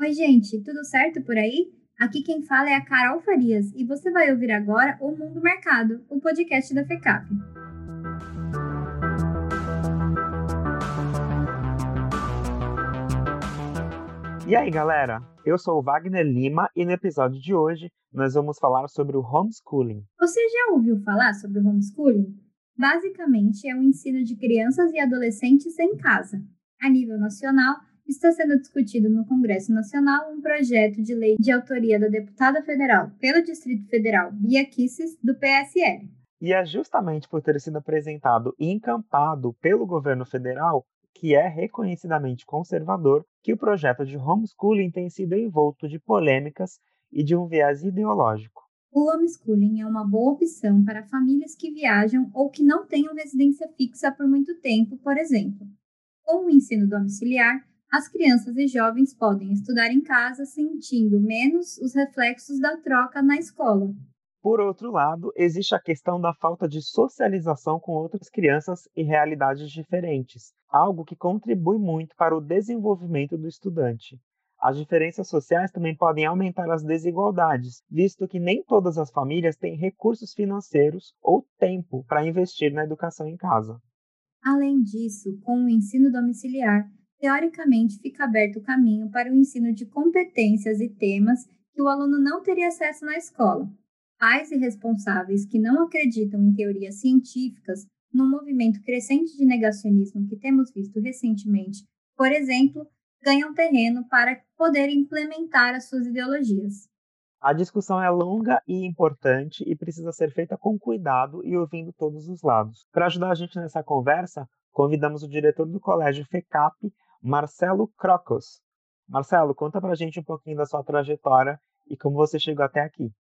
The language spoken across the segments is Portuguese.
Oi, gente, tudo certo por aí? Aqui quem fala é a Carol Farias e você vai ouvir agora o Mundo Mercado, o podcast da FECAP. E aí, galera? Eu sou o Wagner Lima e no episódio de hoje nós vamos falar sobre o homeschooling. Você já ouviu falar sobre o homeschooling? Basicamente, é o ensino de crianças e adolescentes em casa. A nível nacional, está sendo discutido no Congresso Nacional um projeto de lei de autoria da deputada federal pelo Distrito Federal Bia Kisses, do PSL. E é justamente por ter sido apresentado e encampado pelo governo federal, que é reconhecidamente conservador, que o projeto de homeschooling tem sido envolto de polêmicas e de um viés ideológico. O homeschooling é uma boa opção para famílias que viajam ou que não tenham residência fixa por muito tempo, por exemplo. Com o ensino domiciliar, as crianças e jovens podem estudar em casa sentindo menos os reflexos da troca na escola. Por outro lado, existe a questão da falta de socialização com outras crianças e realidades diferentes, algo que contribui muito para o desenvolvimento do estudante. As diferenças sociais também podem aumentar as desigualdades, visto que nem todas as famílias têm recursos financeiros ou tempo para investir na educação em casa. Além disso, com o ensino domiciliar, teoricamente fica aberto o caminho para o ensino de competências e temas que o aluno não teria acesso na escola. Pais e responsáveis que não acreditam em teorias científicas, no movimento crescente de negacionismo que temos visto recentemente, por exemplo, ganham terreno para poder implementar as suas ideologias. A discussão é longa e importante e precisa ser feita com cuidado e ouvindo todos os lados. Para ajudar a gente nessa conversa, convidamos o diretor do colégio FECAP, Marcelo Crocos. Marcelo, conta pra gente um pouquinho da sua trajetória e como você chegou até aqui.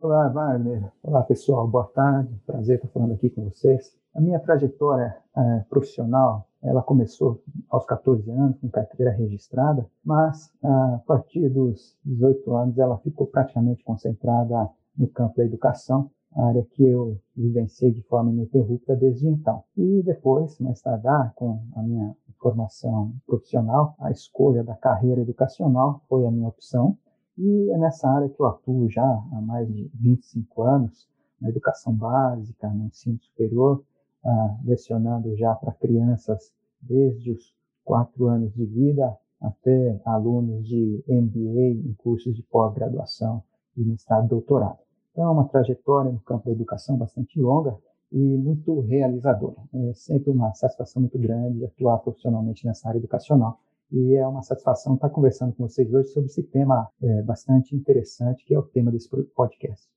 Olá, Wagner. Olá, pessoal. Boa tarde. Prazer estar falando aqui com vocês. A minha trajetória é, profissional, ela começou aos 14 anos, com carteira registrada, mas a partir dos 18 anos ela ficou praticamente concentrada no campo da educação, área que eu vivenciei de forma ininterrupta desde então. E depois, mais tarde, com a minha formação profissional, a escolha da carreira educacional foi a minha opção. E é nessa área que eu atuo já há mais de 25 anos, na educação básica, no ensino superior, ah, lecionando já para crianças desde os quatro anos de vida até alunos de MBA em cursos de pós-graduação e mestrado doutorado. Então, é uma trajetória no campo da educação bastante longa e muito realizadora. É sempre uma satisfação muito grande atuar profissionalmente nessa área educacional e é uma satisfação estar conversando com vocês hoje sobre esse tema é, bastante interessante, que é o tema desse podcast.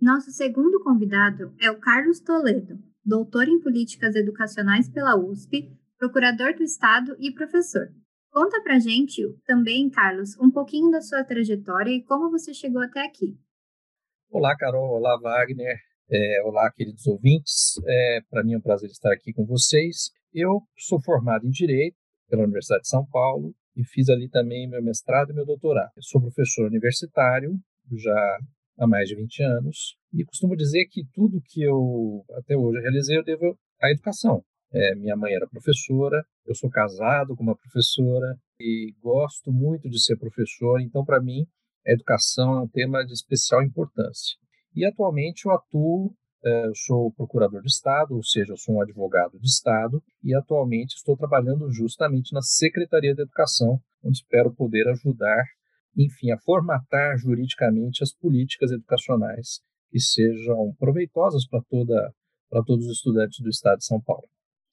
Nosso segundo convidado é o Carlos Toledo, doutor em Políticas Educacionais pela USP, procurador do Estado e professor. Conta pra gente também, Carlos, um pouquinho da sua trajetória e como você chegou até aqui. Olá, Carol. Olá, Wagner. É, olá, queridos ouvintes. É, Para mim é um prazer estar aqui com vocês. Eu sou formado em Direito pela Universidade de São Paulo e fiz ali também meu mestrado e meu doutorado. Eu sou professor universitário já há mais de 20 anos e costumo dizer que tudo que eu até hoje realizei eu devo à educação. É, minha mãe era professora, eu sou casado com uma professora e gosto muito de ser professor, então para mim a educação é um tema de especial importância. E atualmente eu atuo, eh, eu sou procurador de Estado, ou seja, eu sou um advogado de Estado, e atualmente estou trabalhando justamente na Secretaria de Educação, onde espero poder ajudar, enfim, a formatar juridicamente as políticas educacionais que sejam proveitosas para toda para todos os estudantes do Estado de São Paulo.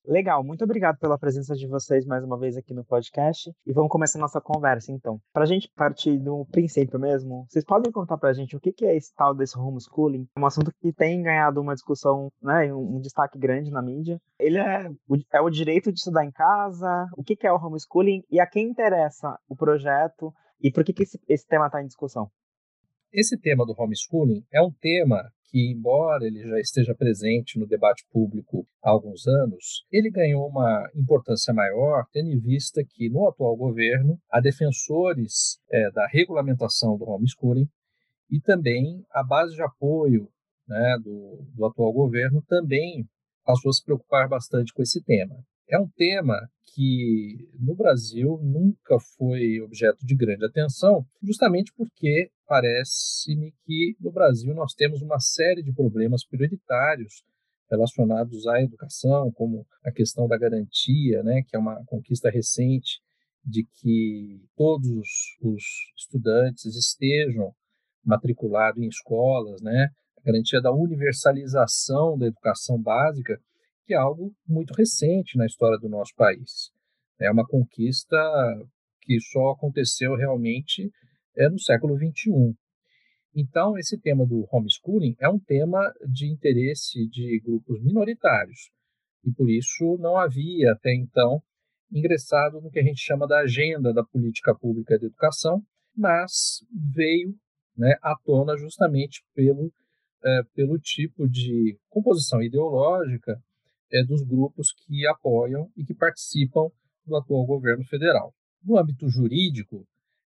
Legal, muito obrigado pela presença de vocês mais uma vez aqui no podcast. E vamos começar a nossa conversa, então. Para a gente partir do princípio mesmo, vocês podem contar para a gente o que é esse tal desse homeschooling? É um assunto que tem ganhado uma discussão, né, um destaque grande na mídia. Ele é, é o direito de estudar em casa, o que é o homeschooling e a quem interessa o projeto e por que, que esse, esse tema está em discussão? Esse tema do homeschooling é um tema que, embora ele já esteja presente no debate público há alguns anos, ele ganhou uma importância maior, tendo em vista que, no atual governo, há defensores é, da regulamentação do homeschooling e também a base de apoio né, do, do atual governo também passou a se preocupar bastante com esse tema. É um tema que no Brasil nunca foi objeto de grande atenção, justamente porque parece-me que no Brasil nós temos uma série de problemas prioritários relacionados à educação, como a questão da garantia, né, que é uma conquista recente de que todos os estudantes estejam matriculados em escolas, né, a garantia da universalização da educação básica, que é algo muito recente na história do nosso país. É uma conquista que só aconteceu realmente é, no século XXI. Então, esse tema do homeschooling é um tema de interesse de grupos minoritários, e por isso não havia até então ingressado no que a gente chama da agenda da política pública de educação, mas veio né, à tona justamente pelo, é, pelo tipo de composição ideológica é, dos grupos que apoiam e que participam do atual governo federal. No âmbito jurídico,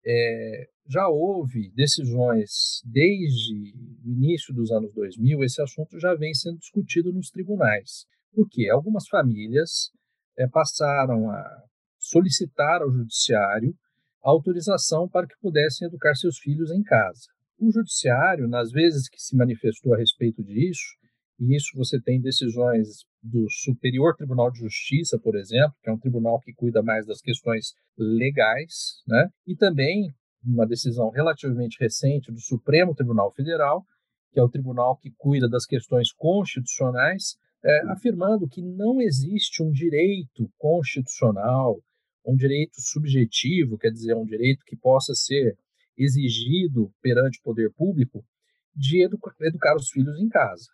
é, já houve decisões desde o início dos anos 2000, esse assunto já vem sendo discutido nos tribunais, porque algumas famílias é, passaram a solicitar ao judiciário autorização para que pudessem educar seus filhos em casa. O judiciário, nas vezes que se manifestou a respeito disso, e isso você tem decisões do Superior Tribunal de Justiça, por exemplo, que é um tribunal que cuida mais das questões legais, né? e também uma decisão relativamente recente do Supremo Tribunal Federal, que é o tribunal que cuida das questões constitucionais, é, afirmando que não existe um direito constitucional, um direito subjetivo, quer dizer, um direito que possa ser exigido perante o poder público de educa educar os filhos em casa.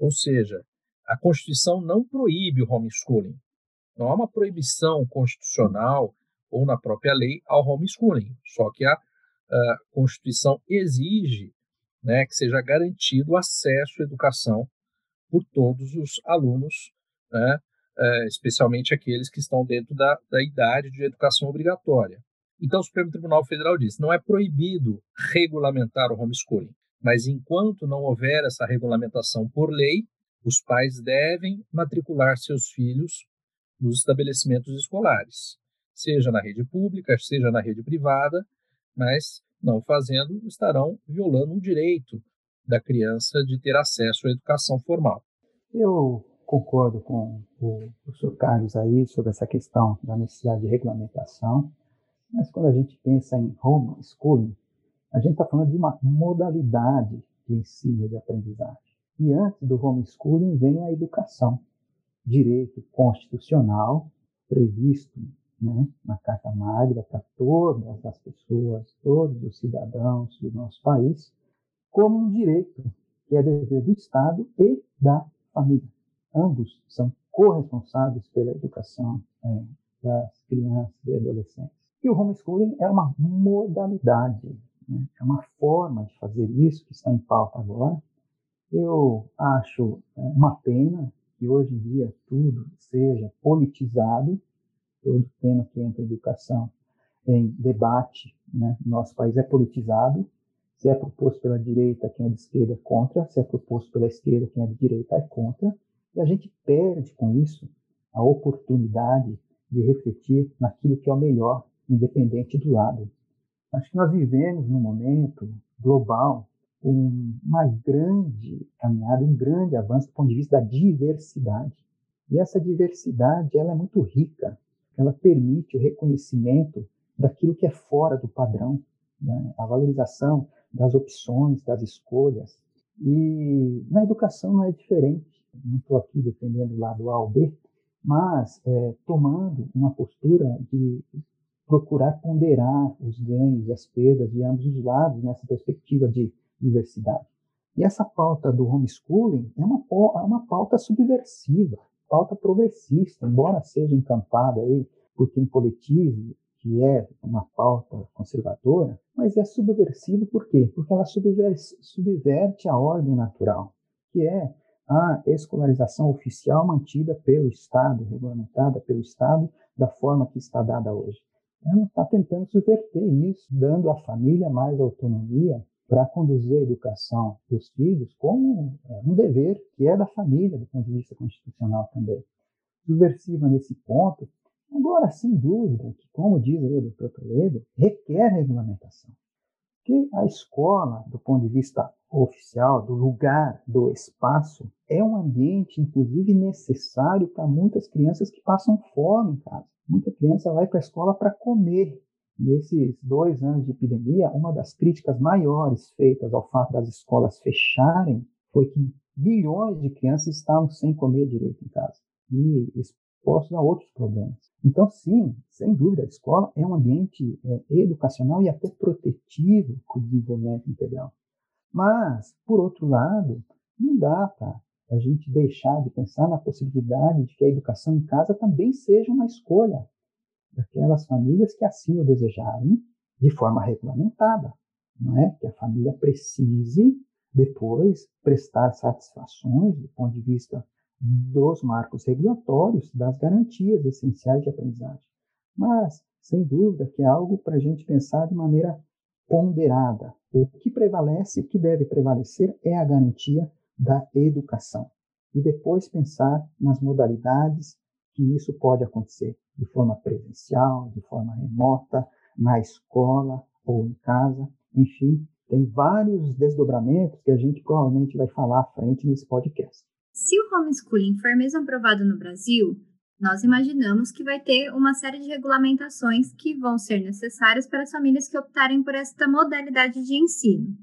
Ou seja, a Constituição não proíbe o homeschooling. Não há uma proibição constitucional ou na própria lei ao homeschooling. Só que a, a Constituição exige né, que seja garantido o acesso à educação por todos os alunos, né, é, especialmente aqueles que estão dentro da, da idade de educação obrigatória. Então, o Supremo Tribunal Federal diz: não é proibido regulamentar o homeschooling, mas enquanto não houver essa regulamentação por lei, os pais devem matricular seus filhos nos estabelecimentos escolares, seja na rede pública, seja na rede privada, mas não fazendo, estarão violando o direito da criança de ter acesso à educação formal. Eu concordo com o professor Carlos aí sobre essa questão da necessidade de regulamentação, mas quando a gente pensa em homeschooling, a gente está falando de uma modalidade de ensino de aprendizagem. E antes do homeschooling vem a educação, direito constitucional previsto né, na Carta Magna para todas as pessoas, todos os cidadãos do nosso país, como um direito que é dever do Estado e da família. Ambos são corresponsáveis pela educação é, das crianças e adolescentes. E o homeschooling é uma modalidade né? É uma forma de fazer isso que está em pauta agora. Eu acho é, uma pena que hoje em dia tudo seja politizado, todo tema que entra em educação em debate, né? nosso país é politizado. Se é proposto pela direita, quem é de esquerda é contra. Se é proposto pela esquerda, quem é de direita é contra. E a gente perde com isso a oportunidade de refletir naquilo que é o melhor, independente do lado. Acho que nós vivemos num momento global um, uma grande caminhada, um grande avanço do ponto de vista da diversidade. E essa diversidade ela é muito rica, ela permite o reconhecimento daquilo que é fora do padrão, né? a valorização das opções, das escolhas. E na educação não é diferente. Não estou aqui defendendo o lado A ou B, mas é, tomando uma postura de procurar ponderar os ganhos e as perdas de ambos os lados nessa perspectiva de diversidade. E essa pauta do homeschooling é uma, é uma pauta subversiva, pauta progressista, embora seja encampada aí por quem coletivo, que é uma pauta conservadora, mas é subversiva por quê? Porque ela subverte a ordem natural, que é a escolarização oficial mantida pelo Estado, regulamentada pelo Estado, da forma que está dada hoje ela está tentando subverter isso, dando à família mais autonomia para conduzir a educação dos filhos como é, um dever que é da família, do ponto de vista constitucional também. subversiva nesse ponto. Agora, sem dúvida, que, como diz o doutor Toledo, requer regulamentação. Porque a escola, do ponto de vista oficial, do lugar, do espaço, é um ambiente, inclusive, necessário para muitas crianças que passam fome em casa. Muita criança vai para a escola para comer. Nesses dois anos de epidemia, uma das críticas maiores feitas ao fato das escolas fecharem foi que milhões de crianças estavam sem comer direito em casa e expostos a outros problemas. Então, sim, sem dúvida, a escola é um ambiente é, educacional e até protetivo para o desenvolvimento integral. Mas, por outro lado, não dá para a gente deixar de pensar na possibilidade de que a educação em casa também seja uma escolha daquelas famílias que assim o desejarem, de forma regulamentada. Não é? Que a família precise depois prestar satisfações do ponto de vista dos marcos regulatórios, das garantias essenciais de aprendizagem. Mas, sem dúvida, que é algo para a gente pensar de maneira ponderada. O que prevalece, o que deve prevalecer é a garantia da educação. E depois pensar nas modalidades que isso pode acontecer, de forma presencial, de forma remota, na escola ou em casa, enfim, tem vários desdobramentos que a gente provavelmente vai falar à frente nesse podcast. Se o homeschooling for mesmo aprovado no Brasil, nós imaginamos que vai ter uma série de regulamentações que vão ser necessárias para as famílias que optarem por esta modalidade de ensino.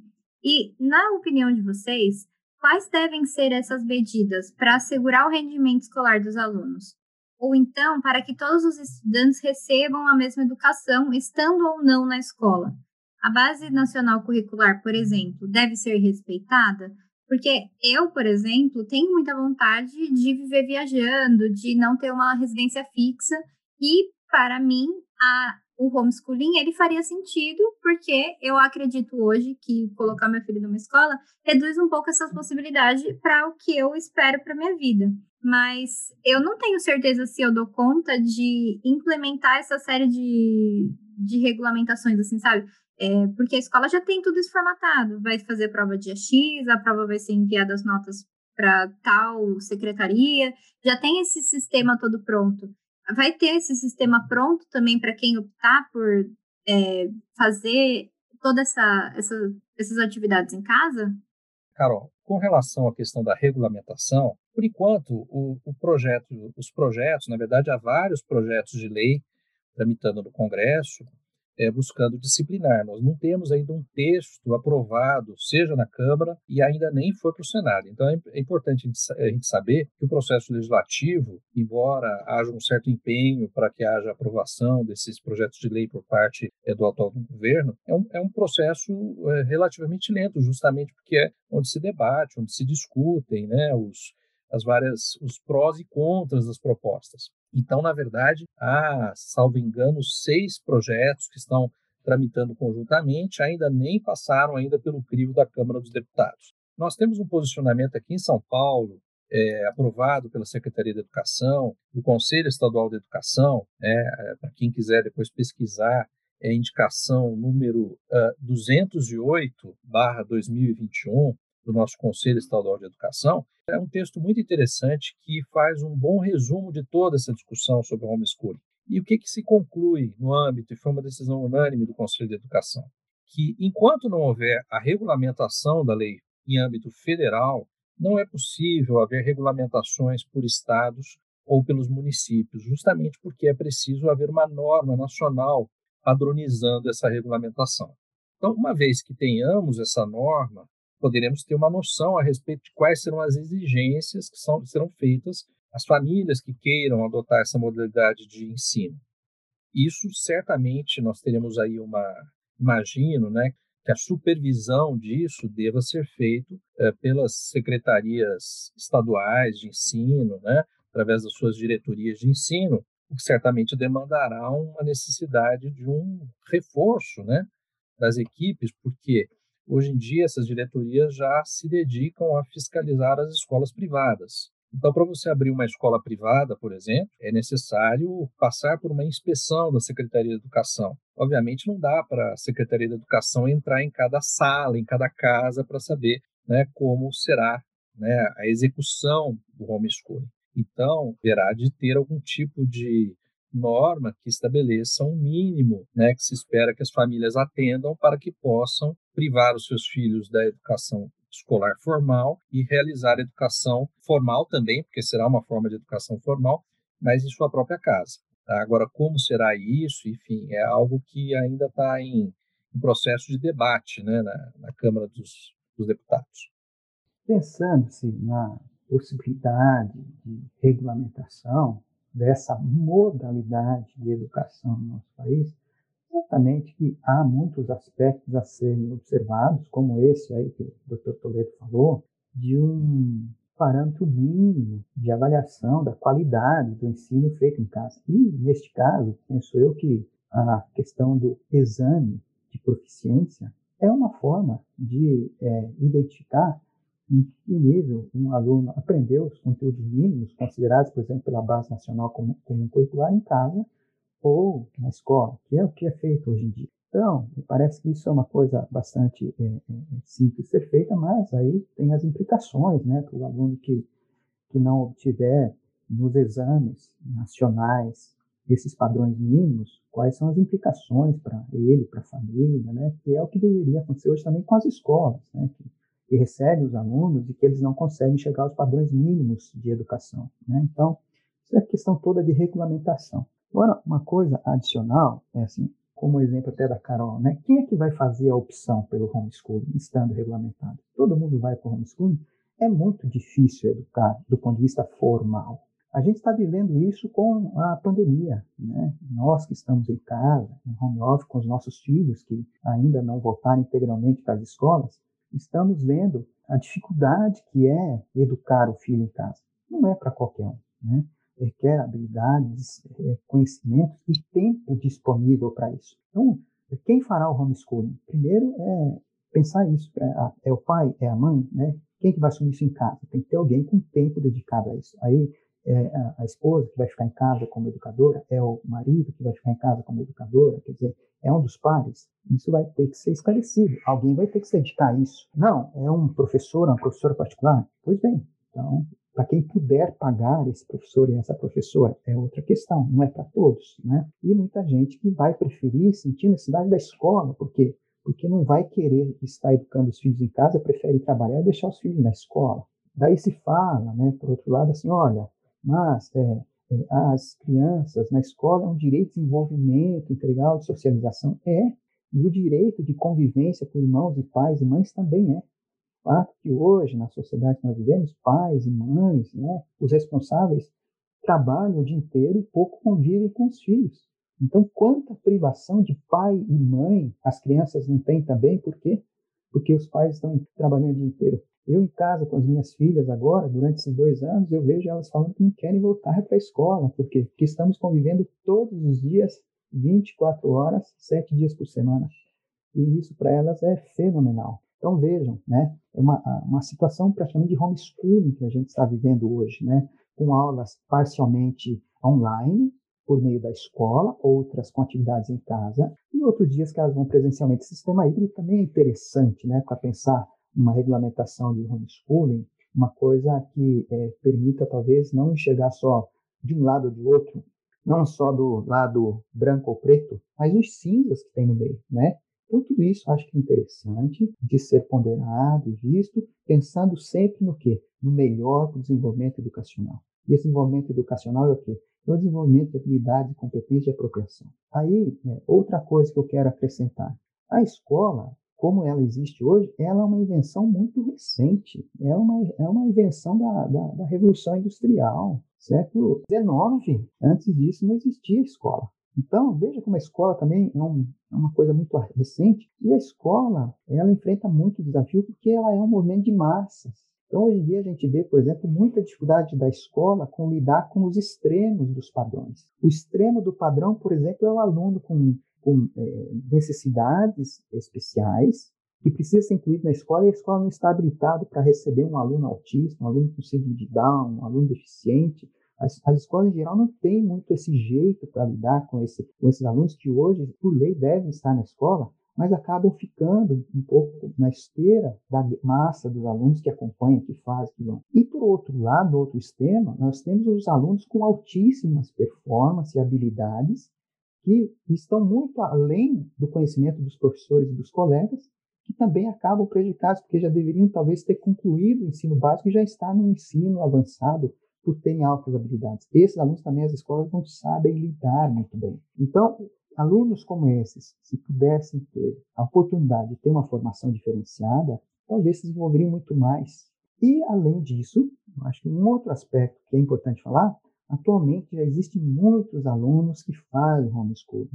E, na opinião de vocês, quais devem ser essas medidas para assegurar o rendimento escolar dos alunos? Ou então, para que todos os estudantes recebam a mesma educação, estando ou não na escola? A base nacional curricular, por exemplo, deve ser respeitada? Porque eu, por exemplo, tenho muita vontade de viver viajando, de não ter uma residência fixa. E, para mim, a, o homeschooling ele faria sentido, porque eu acredito hoje que colocar meu filho numa escola reduz um pouco essas possibilidades para o que eu espero para minha vida. Mas eu não tenho certeza se eu dou conta de implementar essa série de, de regulamentações, assim, sabe? É, porque a escola já tem tudo isso formatado. Vai fazer prova dia X, a prova vai ser enviada as notas para tal secretaria, já tem esse sistema todo pronto. Vai ter esse sistema pronto também para quem optar por é, fazer todas essa, essa, essas atividades em casa? Carol, com relação à questão da regulamentação, por enquanto, o, o projeto, os projetos, na verdade, há vários projetos de lei tramitando no Congresso, é, buscando disciplinar. Nós não temos ainda um texto aprovado, seja na Câmara, e ainda nem foi para o Senado. Então é, é importante a gente saber que o processo legislativo, embora haja um certo empenho para que haja aprovação desses projetos de lei por parte é, do atual governo, é um, é um processo é, relativamente lento, justamente porque é onde se debate, onde se discutem né, os, as várias os prós e contras das propostas. Então, na verdade, há, salvo engano, seis projetos que estão tramitando conjuntamente, ainda nem passaram ainda pelo crivo da Câmara dos Deputados. Nós temos um posicionamento aqui em São Paulo, é, aprovado pela Secretaria de Educação, do Conselho Estadual de Educação, né, é, para quem quiser depois pesquisar, é indicação número uh, 208/2021, do nosso Conselho Estadual de Educação, é um texto muito interessante que faz um bom resumo de toda essa discussão sobre o homeschooling. E o que, que se conclui no âmbito, e foi uma decisão unânime do Conselho de Educação, que enquanto não houver a regulamentação da lei em âmbito federal, não é possível haver regulamentações por estados ou pelos municípios, justamente porque é preciso haver uma norma nacional padronizando essa regulamentação. Então, uma vez que tenhamos essa norma, poderemos ter uma noção a respeito de quais serão as exigências que são, serão feitas às famílias que queiram adotar essa modalidade de ensino. Isso certamente nós teremos aí uma, imagino, né, que a supervisão disso deva ser feito é, pelas secretarias estaduais de ensino, né, através das suas diretorias de ensino, o que certamente demandará uma necessidade de um reforço, né, das equipes, porque Hoje em dia, essas diretorias já se dedicam a fiscalizar as escolas privadas. Então, para você abrir uma escola privada, por exemplo, é necessário passar por uma inspeção da Secretaria de Educação. Obviamente, não dá para a Secretaria de Educação entrar em cada sala, em cada casa, para saber né, como será né, a execução do homeschooling. Então, terá de ter algum tipo de norma que estabeleça um mínimo né, que se espera que as famílias atendam para que possam privar os seus filhos da educação escolar formal e realizar educação formal também, porque será uma forma de educação formal, mas em sua própria casa. Tá? Agora, como será isso? Enfim, é algo que ainda está em, em, processo de debate né, na, na Câmara dos, dos Deputados. Pensando-se na possibilidade de regulamentação dessa modalidade de educação no nosso país, Certamente que há muitos aspectos a serem observados, como esse aí que o Dr. Toledo falou, de um parâmetro mínimo de avaliação da qualidade do ensino feito em casa. E, neste caso, penso eu que a questão do exame de proficiência é uma forma de é, identificar em que nível um aluno aprendeu os conteúdos mínimos considerados, por exemplo, pela Base Nacional Comum, Curricular em casa ou na escola, que é o que é feito hoje em dia. Então, parece que isso é uma coisa bastante é, é, simples de ser feita, mas aí tem as implicações né, para o aluno que, que não obtiver nos exames nacionais esses padrões mínimos, quais são as implicações para ele, para a família, né, que é o que deveria acontecer hoje também com as escolas, né, que, que recebem os alunos e que eles não conseguem chegar aos padrões mínimos de educação. Né? Então, isso é a questão toda de regulamentação. Agora, uma coisa adicional, é assim, como exemplo até da Carol, né? Quem é que vai fazer a opção pelo homeschooling, estando regulamentado? Todo mundo vai para o homeschooling? É muito difícil educar do ponto de vista formal. A gente está vivendo isso com a pandemia, né? Nós que estamos em casa, em home office, com os nossos filhos que ainda não voltaram integralmente para as escolas, estamos vendo a dificuldade que é educar o filho em casa. Não é para qualquer um, né? Requer habilidades, é, conhecimentos e tempo disponível para isso. Então, quem fará o homeschooling? Primeiro é pensar isso. É, é, o pai, é a mãe, né? Quem que vai assumir isso em casa? Tem que ter alguém com tempo dedicado a isso. Aí é a, a, esposa que vai ficar em casa como educadora, é o marido que vai ficar em casa como educadora, quer dizer, é um dos pares. Isso vai ter que ser esclarecido. Alguém vai ter que se dedicar a isso. Não, é um professor, uma professora particular? Pois bem, então para quem puder pagar esse professor e essa professora é outra questão, não é para todos, né? E muita gente que vai preferir sentir necessidade da escola, por quê? Porque não vai querer estar educando os filhos em casa, prefere trabalhar e deixar os filhos na escola. Daí se fala, né, por outro lado, assim, olha, mas é, é, as crianças na escola é um direito de desenvolvimento integral, de socialização, é, e o direito de convivência com irmãos e pais e mães também é fato que hoje, na sociedade que nós vivemos, pais e mães, né, os responsáveis, trabalham o dia inteiro e pouco convivem com os filhos. Então, quanta privação de pai e mãe as crianças não têm também, por quê? Porque os pais estão trabalhando o dia inteiro. Eu, em casa, com as minhas filhas agora, durante esses dois anos, eu vejo elas falando que não querem voltar para a escola. Por quê? Porque estamos convivendo todos os dias, 24 horas, 7 dias por semana. E isso para elas é fenomenal. Então vejam, né, é uma, uma situação praticamente de homeschooling que a gente está vivendo hoje, né, com aulas parcialmente online, por meio da escola, outras com atividades em casa, e outros dias que elas vão presencialmente. Esse sistema híbrido também é interessante, né, para pensar uma regulamentação de homeschooling, uma coisa que é, permita talvez não enxergar só de um lado ou de outro, não só do lado branco ou preto, mas os cinzas que tem no meio, né? Então, tudo isso acho que é interessante de ser ponderado visto, pensando sempre no quê? No melhor para o desenvolvimento educacional. E esse desenvolvimento educacional é o quê? É o desenvolvimento de habilidades, competências e apropriação. Aí, é, outra coisa que eu quero acrescentar. A escola, como ela existe hoje, ela é uma invenção muito recente. É uma, é uma invenção da, da, da Revolução Industrial, século XIX. Antes disso, não existia escola. Então, veja como a escola também é, um, é, uma coisa muito recente. E a escola, ela enfrenta muito desafio porque ela é um movimento de massas. Então, hoje em dia, a gente vê, por exemplo, muita dificuldade da escola com lidar com os extremos dos padrões. O extremo do padrão, por exemplo, é o aluno com, com é, necessidades especiais, que precisa ser incluído na escola e a escola não está habilitada para receber um aluno autista, um aluno com síndrome de Down, um aluno deficiente. As, as escolas, em geral, não têm muito esse jeito para lidar com, esse, com esses alunos que hoje, por lei, devem estar na escola. mas acabam ficando um pouco na esteira da massa dos alunos que acompanham, que fazem, que vão. E por outro lado, outro extremo, nós temos os alunos com altíssimas performances e habilidades que estão muito além do conhecimento dos professores e dos colegas, que também acabam prejudicados porque já deveriam talvez ter concluído o ensino básico e já estar no ensino avançado por terem altas habilidades. Esses alunos também as escolas não sabem lidar muito bem. Então, alunos como esses, se pudessem ter a oportunidade de ter uma formação diferenciada, talvez se desenvolveriam muito mais. E, além disso, acho que um outro aspecto que é importante falar, atualmente já existem muitos alunos que fazem homeschooling.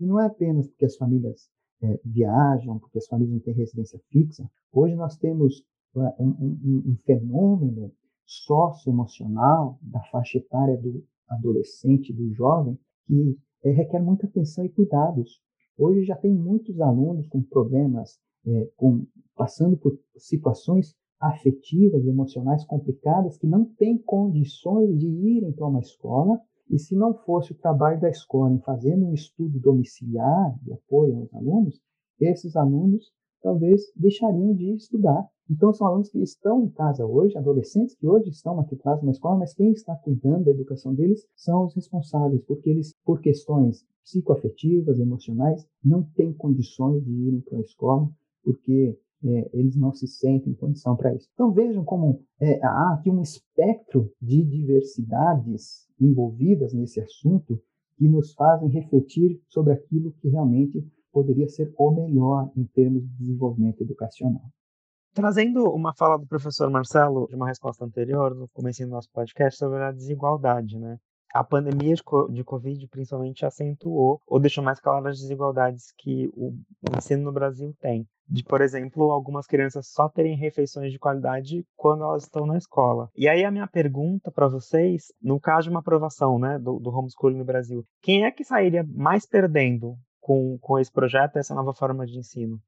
E não é apenas porque as famílias é, viajam, porque as famílias não têm residência fixa. Hoje nós temos é, um, um, um fenômeno socioemocional da faixa etária do adolescente, do jovem, que é, requer muita atenção e cuidados. Hoje já tem muitos alunos com problemas, é, com, passando por situações afetivas, emocionais complicadas, que não têm condições de irem para uma escola, e se não fosse o trabalho da escola em fazendo um estudo domiciliar de apoio aos alunos, esses alunos talvez deixariam de estudar. Então, são alunos que estão em casa hoje, adolescentes que hoje estão matriculados na escola, mas quem está cuidando da educação deles são os responsáveis, porque eles, por questões psicoafetivas, emocionais, não têm condições de irem para a escola, porque é, eles não se sentem em condição para isso. Então, vejam como é, há aqui um espectro de diversidades envolvidas nesse assunto que nos fazem refletir sobre aquilo que realmente poderia ser o melhor em termos de desenvolvimento educacional. Trazendo uma fala do professor Marcelo de uma resposta anterior, no começo do nosso podcast, sobre a desigualdade, né? A pandemia de Covid principalmente acentuou ou deixou mais claras as desigualdades que o ensino no Brasil tem. De, por exemplo, algumas crianças só terem refeições de qualidade quando elas estão na escola. E aí a minha pergunta para vocês, no caso de uma aprovação né, do, do homeschooling no Brasil, quem é que sairia mais perdendo com, com esse projeto, essa nova forma de ensino?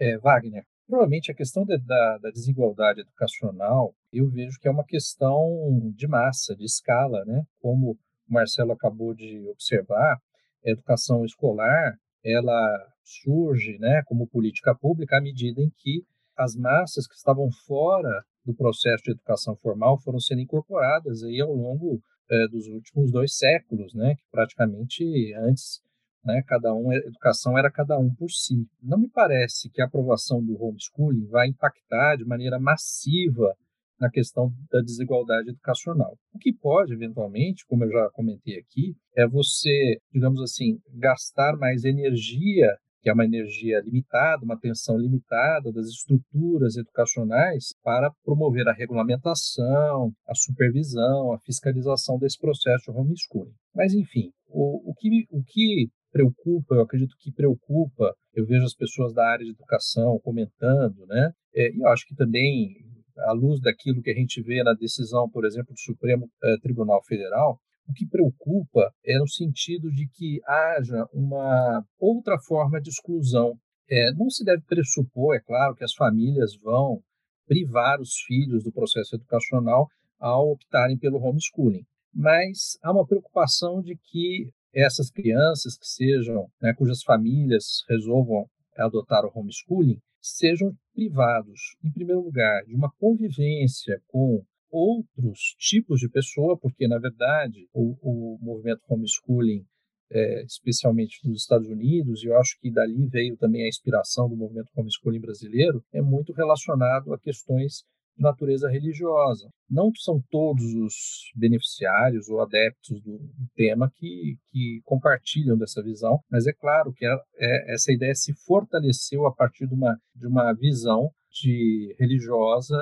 É, Wagner, provavelmente a questão de, da, da, desigualdade educacional, eu vejo que é uma questão de massa, de escala, né? Como o Marcelo acabou de observar, a educação escolar, ela surge, né, como política pública à medida em que as massas que estavam fora do processo de educação formal foram sendo incorporadas aí ao longo é, dos últimos dois séculos, né, que praticamente antes né? Cada um, educação era cada um por si. Não me parece que a aprovação do homeschooling vai impactar de maneira massiva na questão da desigualdade educacional. O que pode, eventualmente, como eu já comentei aqui, é você, digamos assim, gastar mais energia, que é uma energia limitada, uma atenção limitada das estruturas educacionais para promover a regulamentação, a supervisão, a fiscalização desse processo de homeschooling. Mas, enfim, o, o, que, o que preocupa, eu acredito que preocupa, eu vejo as pessoas da área de educação comentando, né? É, e eu acho que também, à luz daquilo que a gente vê na decisão, por exemplo, do Supremo é, Tribunal Federal, o que preocupa é no sentido de que haja uma outra forma de exclusão. É, não se deve pressupor, é claro, que as famílias vão privar os filhos do processo educacional ao optarem pelo homeschooling. Mas há uma preocupação de que essas crianças que sejam, né, cujas famílias resolvam adotar o homeschooling, sejam privados, em primeiro lugar, de uma convivência com outros tipos de pessoa, porque, na verdade, o, o movimento homeschooling, é, especialmente nos Estados Unidos, e eu acho que dali veio também a inspiração do movimento homeschooling brasileiro, é muito relacionado a questões de natureza religiosa. Não são todos os beneficiários ou adeptos do, do tema que, que, compartilham dessa visão, mas é claro que é, é, essa ideia se fortaleceu a partir de uma, de uma visão de religiosa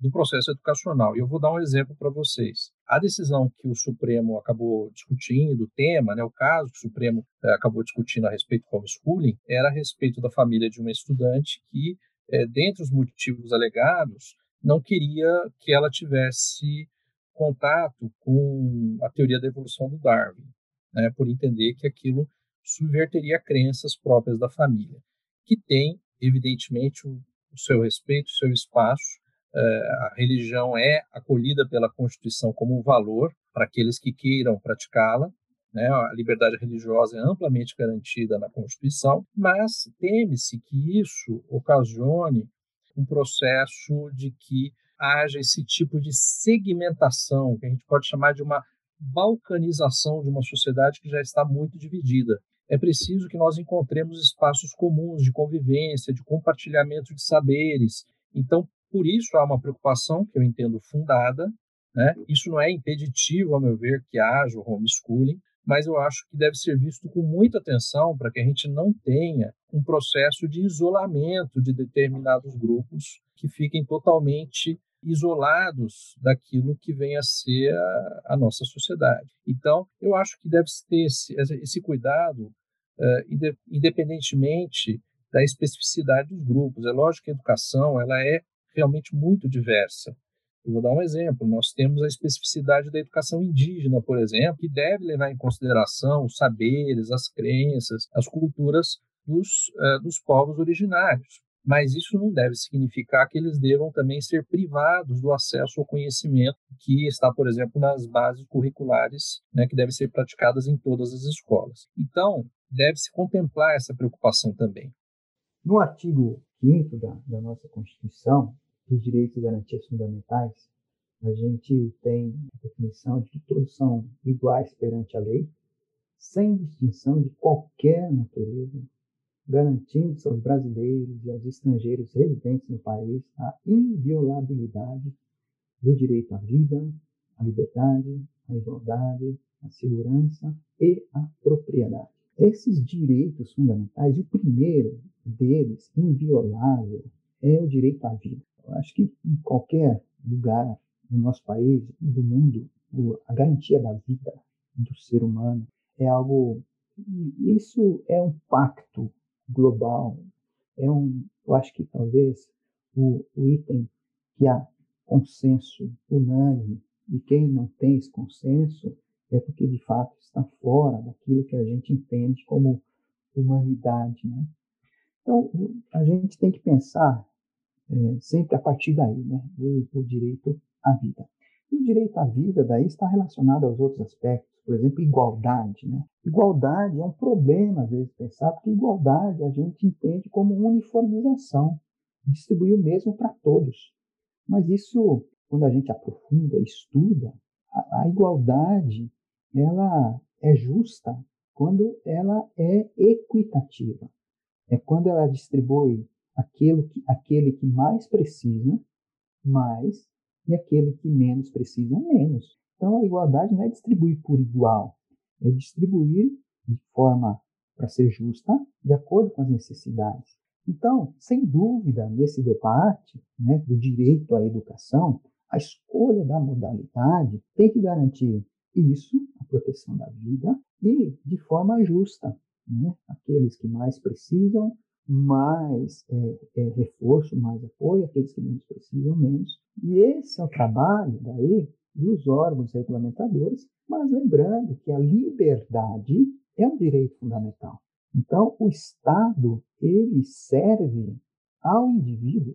do processo educacional. E eu vou dar um exemplo para vocês. A decisão que o Supremo acabou discutindo, o tema, né, o caso que o Supremo eh, acabou discutindo a respeito do homeschooling, era a respeito da família de uma estudante que, eh, dentre os motivos alegados, não queria que ela tivesse contato com a teoria da evolução do Darwin, né, por entender que aquilo subverteria crenças próprias da família, que tem, evidentemente, o, seu respeito, o seu espaço. É, a religião é acolhida pela Constituição como um valor para aqueles que queiram praticá-la, né? A liberdade religiosa é amplamente garantida na Constituição, mas teme-se que isso ocasione um processo de que haja esse tipo de segmentação, que a gente pode chamar de uma balcanização de uma sociedade que já está muito dividida. É preciso que nós encontremos espaços comuns de convivência, de compartilhamento de saberes. Então, por isso há uma preocupação que eu entendo fundada. Né? Isso não é impeditivo, a meu ver, que haja o homeschooling, mas eu acho que deve ser visto com muita atenção para que a gente não tenha um processo de isolamento de determinados grupos que fiquem totalmente isolados daquilo que vem a ser a, a nossa sociedade. Então, eu acho que deve ter esse, esse cuidado, uh, independentemente da especificidade dos grupos. É lógico que a educação ela é realmente muito diversa. Eu vou dar um exemplo. Nós temos a especificidade da educação indígena, por exemplo, que deve levar em consideração os saberes, as crenças, as culturas dos, uh, dos povos originários mas isso não deve significar que eles devam também ser privados do acesso ao conhecimento que está, por exemplo, nas bases curriculares, né, que devem ser praticadas em todas as escolas. Então, deve-se contemplar essa preocupação também. No artigo 5 da, da nossa Constituição, dos direitos e garantias fundamentais, a gente tem a definição de que todos são iguais perante a lei, sem distinção de qualquer natureza, garantindo aos brasileiros e aos estrangeiros residentes no país a inviolabilidade do direito à vida, à liberdade, à igualdade, à segurança e à propriedade. Esses direitos fundamentais, o primeiro deles, inviolável, é o direito à vida. Acho que em qualquer lugar do nosso país e do mundo, a garantia da vida do ser humano é algo. Isso é um pacto global. É um, eu acho que talvez o, o item que há consenso unânime e quem não tem esse consenso é porque de fato está fora daquilo que a gente entende como humanidade, né? Então a gente tem que pensar é, sempre a partir daí, né? O, o direito à vida. E o direito à vida daí está relacionado aos outros aspectos por exemplo, igualdade. Né? Igualdade é um problema, às vezes, pensar, porque igualdade a gente entende como uniformização, distribuir o mesmo para todos. Mas isso, quando a gente aprofunda, estuda, a, a igualdade ela é justa quando ela é equitativa. É quando ela distribui aquilo que, aquele que mais precisa, mais, e aquele que menos precisa, menos. Então, a igualdade não é distribuir por igual, é distribuir de forma para ser justa, de acordo com as necessidades. Então, sem dúvida, nesse debate né, do direito à educação, a escolha da modalidade tem que garantir isso, a proteção da vida, e de forma justa. Né? Aqueles que mais precisam, mais é, é, reforço, mais apoio, aqueles que menos precisam, menos. E esse é o trabalho daí dos órgãos regulamentadores, mas lembrando que a liberdade é um direito fundamental. Então, o Estado ele serve ao indivíduo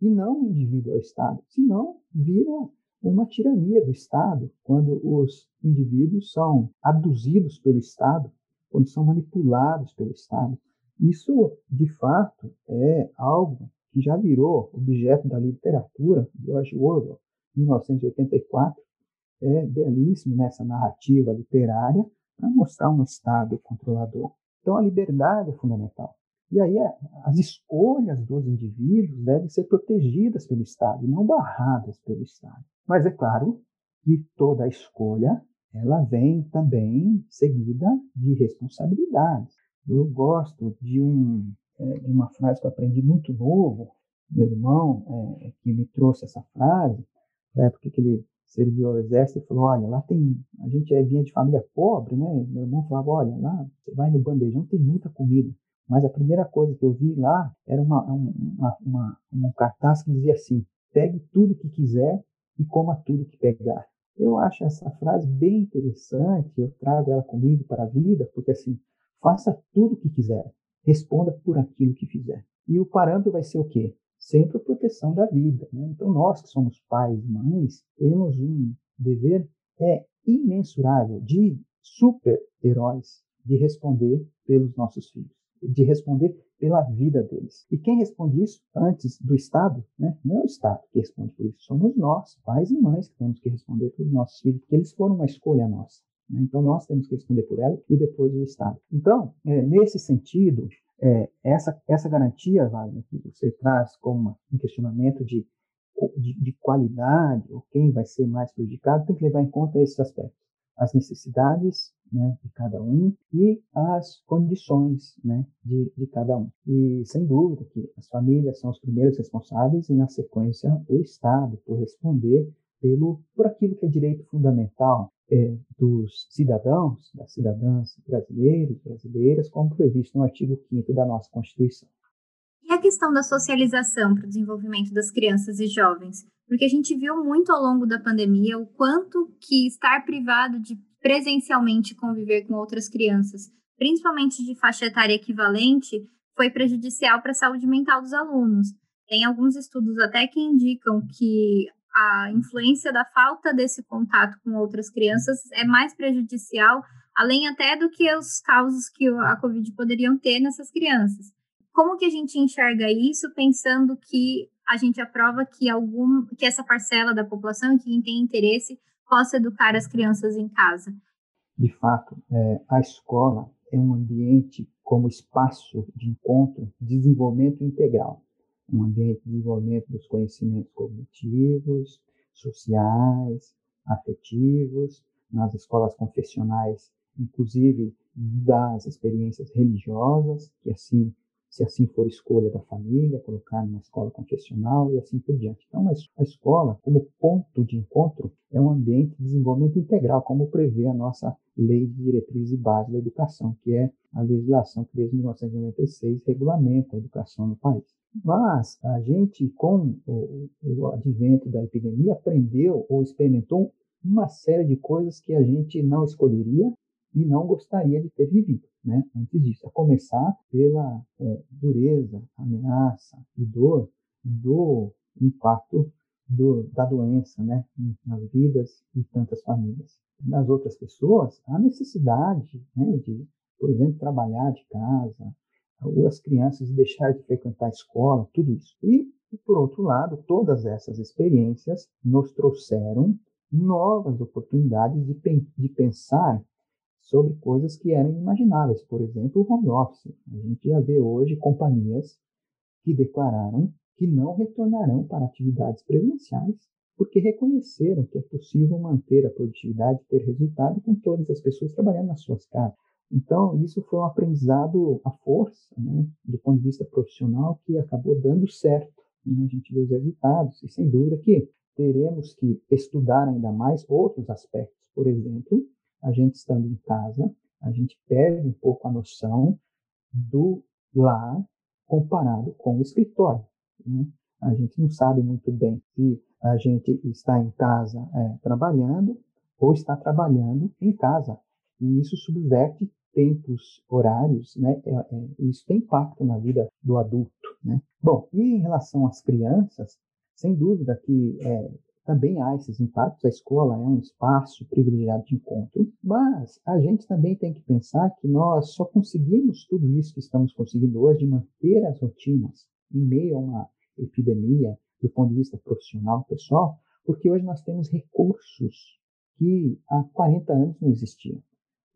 e não o indivíduo ao Estado, senão vira uma tirania do Estado quando os indivíduos são abduzidos pelo Estado, quando são manipulados pelo Estado. Isso, de fato, é algo que já virou objeto da literatura George Orwell, 1984, é belíssimo nessa narrativa literária para mostrar um Estado controlador. Então, a liberdade é fundamental. E aí, as escolhas dos indivíduos devem ser protegidas pelo Estado, não barradas pelo Estado. Mas é claro que toda escolha ela vem também seguida de responsabilidades. Eu gosto de, um, é, de uma frase que eu aprendi muito novo, meu irmão é, que me trouxe essa frase, na época que ele serviu ao exército, ele falou, olha, lá tem, a gente é, vinha de família pobre, né? Meu irmão falava, olha, lá você vai no bandejão, tem muita comida. Mas a primeira coisa que eu vi lá era uma, uma, uma, um cartaz que dizia assim, pegue tudo que quiser e coma tudo que pegar. Eu acho essa frase bem interessante, eu trago ela comigo para a vida, porque assim, faça tudo o que quiser, responda por aquilo que fizer. E o parâmetro vai ser o quê? sempre a proteção da vida. Né? Então, nós que somos pais e mães, temos um dever é imensurável de super-heróis de responder pelos nossos filhos, de responder pela vida deles. E quem responde isso antes do Estado, né? não é o Estado que responde por isso, somos nós, pais e mães, que temos que responder pelos nossos filhos, porque eles foram uma escolha nossa. Né? Então nós temos que responder por ela e depois o Estado. Então, é, nesse sentido, é, essa, essa garantia, Wagner, que você traz como um questionamento de, de, de qualidade, ou quem vai ser mais prejudicado, tem que levar em conta esses aspectos as necessidades né, de cada um e as condições né, de, de cada um. E sem dúvida que as famílias são os primeiros responsáveis e na sequência o Estado por responder pelo por aquilo que é direito fundamental é, dos cidadãos, das cidadãs brasileiros, brasileiras, como previsto no artigo 5 da nossa Constituição. E a questão da socialização para o desenvolvimento das crianças e jovens? Porque a gente viu muito ao longo da pandemia o quanto que estar privado de presencialmente conviver com outras crianças, principalmente de faixa etária equivalente, foi prejudicial para a saúde mental dos alunos. Tem alguns estudos até que indicam que a influência da falta desse contato com outras crianças é mais prejudicial, além até do que os causos que a Covid poderiam ter nessas crianças. Como que a gente enxerga isso, pensando que a gente aprova que algum, que essa parcela da população que tem interesse possa educar as crianças em casa? De fato, é, a escola é um ambiente como espaço de encontro, desenvolvimento integral um ambiente de desenvolvimento dos conhecimentos cognitivos, sociais, afetivos, nas escolas confessionais, inclusive das experiências religiosas, que assim, se assim for escolha da família, colocar numa escola confessional e assim por diante. Então, a escola, como ponto de encontro, é um ambiente de desenvolvimento integral, como prevê a nossa Lei de Diretrizes e Base da Educação, que é a legislação que desde 1996 regulamenta a educação no país. Mas a gente, com o, o advento da epidemia, aprendeu ou experimentou uma série de coisas que a gente não escolheria e não gostaria de ter vivido, né? Antes disso, a começar pela é, dureza, ameaça e dor do impacto do, da doença, né? Nas vidas de tantas famílias. Nas outras pessoas, a necessidade né, de, por exemplo, trabalhar de casa, ou as crianças deixarem de frequentar a escola, tudo isso. E, por outro lado, todas essas experiências nos trouxeram novas oportunidades de, de pensar sobre coisas que eram inimagináveis. Por exemplo, o home office. A gente já vê hoje companhias que declararam que não retornarão para atividades presenciais porque reconheceram que é possível manter a produtividade e ter resultado com todas as pessoas trabalhando nas suas casas. Então, isso foi um aprendizado à força, né, do ponto de vista profissional, que acabou dando certo. Né? A gente vê os resultados, e sem dúvida que teremos que estudar ainda mais outros aspectos. Por exemplo, a gente estando em casa, a gente perde um pouco a noção do lar comparado com o escritório. Né? A gente não sabe muito bem se a gente está em casa é, trabalhando ou está trabalhando em casa. E isso subverte tempos, horários, né? É, é, isso tem impacto na vida do adulto, né? Bom, e em relação às crianças, sem dúvida que é, também há esses impactos. A escola é um espaço privilegiado de encontro, mas a gente também tem que pensar que nós só conseguimos tudo isso que estamos conseguindo hoje de manter as rotinas em meio a uma epidemia do ponto de vista profissional, pessoal, porque hoje nós temos recursos que há 40 anos não existiam.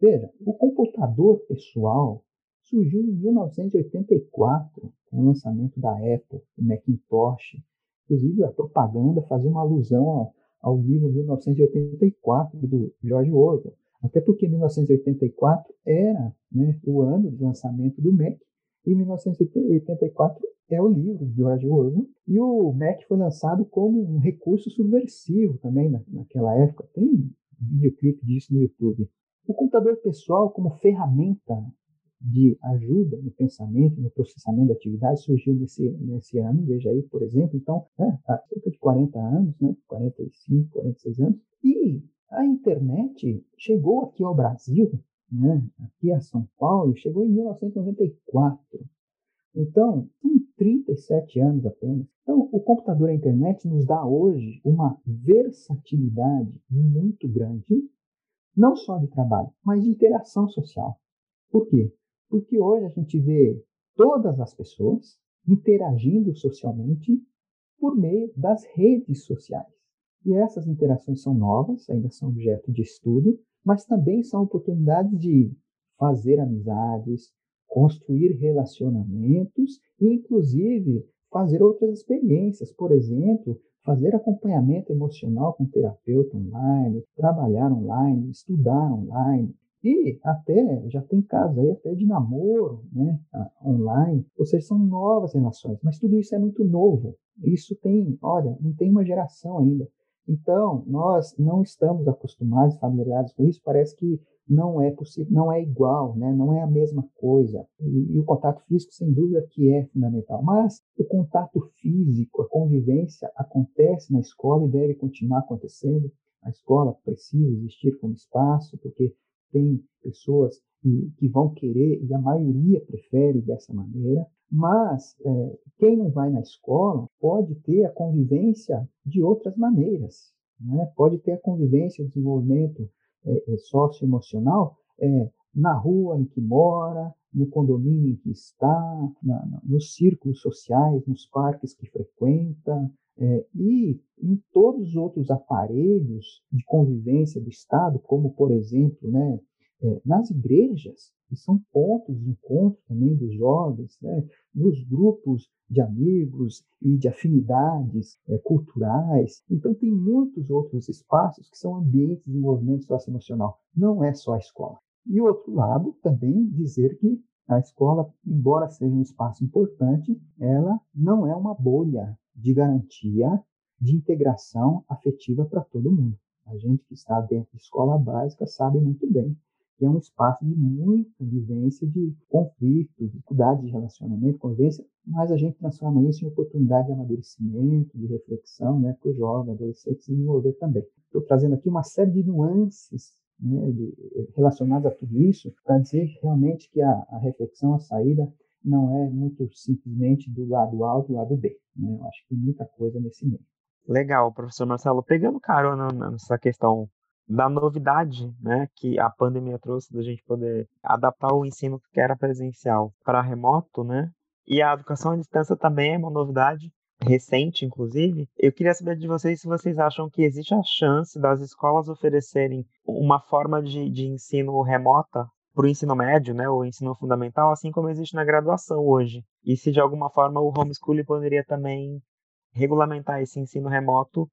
Veja, o computador pessoal surgiu em 1984, com o lançamento da Apple, o Macintosh. Inclusive, a propaganda fazia uma alusão ao, ao livro 1984 do George Orwell, até porque 1984 era né, o ano de lançamento do Mac, e 1984 é o livro de George Orwell, e o Mac foi lançado como um recurso subversivo também na, naquela época. Tem videoclipe disso no YouTube. O computador pessoal, como ferramenta de ajuda no pensamento, no processamento da atividade, surgiu nesse, nesse ano, veja aí, por exemplo, então, né, há cerca de 40 anos, né, 45, 46 anos, e a internet chegou aqui ao Brasil, né, aqui a São Paulo, chegou em 1994. Então, são 37 anos apenas. Então, o computador e a internet nos dá hoje uma versatilidade muito grande não só de trabalho, mas de interação social. Por quê? Porque hoje a gente vê todas as pessoas interagindo socialmente por meio das redes sociais. E essas interações são novas, ainda são objeto de estudo, mas também são oportunidades de fazer amizades, construir relacionamentos e, inclusive, fazer outras experiências. Por exemplo, fazer acompanhamento emocional com terapeuta online, trabalhar online, estudar online. E até, já tem casos aí até de namoro né, online, ou seja, são novas relações, mas tudo isso é muito novo. Isso tem, olha, não tem uma geração ainda. Então, nós não estamos acostumados, familiarizados com isso, parece que não é possível, não é igual, né? não é a mesma coisa. E, e, o contato físico, sem dúvida, que é fundamental. Mas o contato físico, a convivência acontece na escola e deve continuar acontecendo. A escola precisa existir como espaço, porque tem pessoas que, que vão querer, e a maioria prefere dessa maneira. Mas é, quem não vai na escola pode ter a convivência de outras maneiras. Né? Pode ter a convivência, o desenvolvimento é, é, socioemocional é, na rua em que mora, no condomínio em que está, na, nos círculos sociais, nos parques que frequenta, é, e em todos os outros aparelhos de convivência do Estado, como, por exemplo, né, é, nas igrejas, que são pontos de encontro também dos jovens, né, nos grupos de amigos e de afinidades é, culturais. Então, tem muitos outros espaços que são ambientes de desenvolvimento socioemocional. Não é só a escola. E, outro lado, também dizer que a escola, embora seja um espaço importante, ela não é uma bolha de garantia de integração afetiva para todo mundo. A gente que está dentro de escola básica sabe muito bem que é um espaço de muita vivência de conflitos, dificuldades de relacionamento, convivência, mas a gente transforma isso em oportunidade de amadurecimento, de reflexão, né, para o jovem, adolescente se desenvolver também. Estou trazendo aqui uma série de nuances né, de, relacionadas a tudo isso para dizer realmente que a, a, reflexão, a saída, não é muito simplesmente do lado A ou do lado B. Né? Eu acho que tem muita coisa nesse meio. Legal, professor Marcelo. Pegando carona nessa questão da novidade né, que a pandemia trouxe da gente poder adaptar o ensino que era presencial para remoto, né? E a educação à distância também é uma novidade recente, inclusive. Eu queria saber de vocês se vocês acham que existe a chance das escolas oferecerem uma forma de, de ensino remota para o ensino médio, né, o ensino fundamental, assim como existe na graduação hoje. E se de alguma forma o homeschooling poderia também regulamentar esse ensino remoto